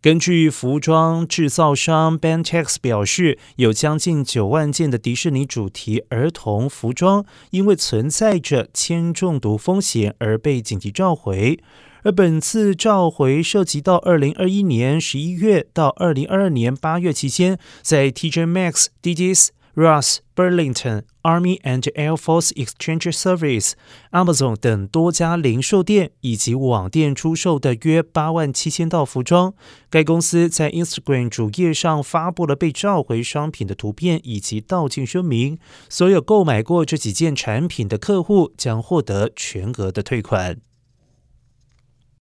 根据服装制造商 Bentex 表示，有将近九万件的迪士尼主题儿童服装因为存在着铅中毒风险而被紧急召回。而本次召回涉及到二零二一年十一月到二零二二年八月期间，在 TJ Maxx、DDS、Ross、Burlington、Army and Air Force Exchange Service、Amazon 等多家零售店以及网店出售的约八万七千套服装。该公司在 Instagram 主页上发布了被召回商品的图片以及道歉声明，所有购买过这几件产品的客户将获得全额的退款。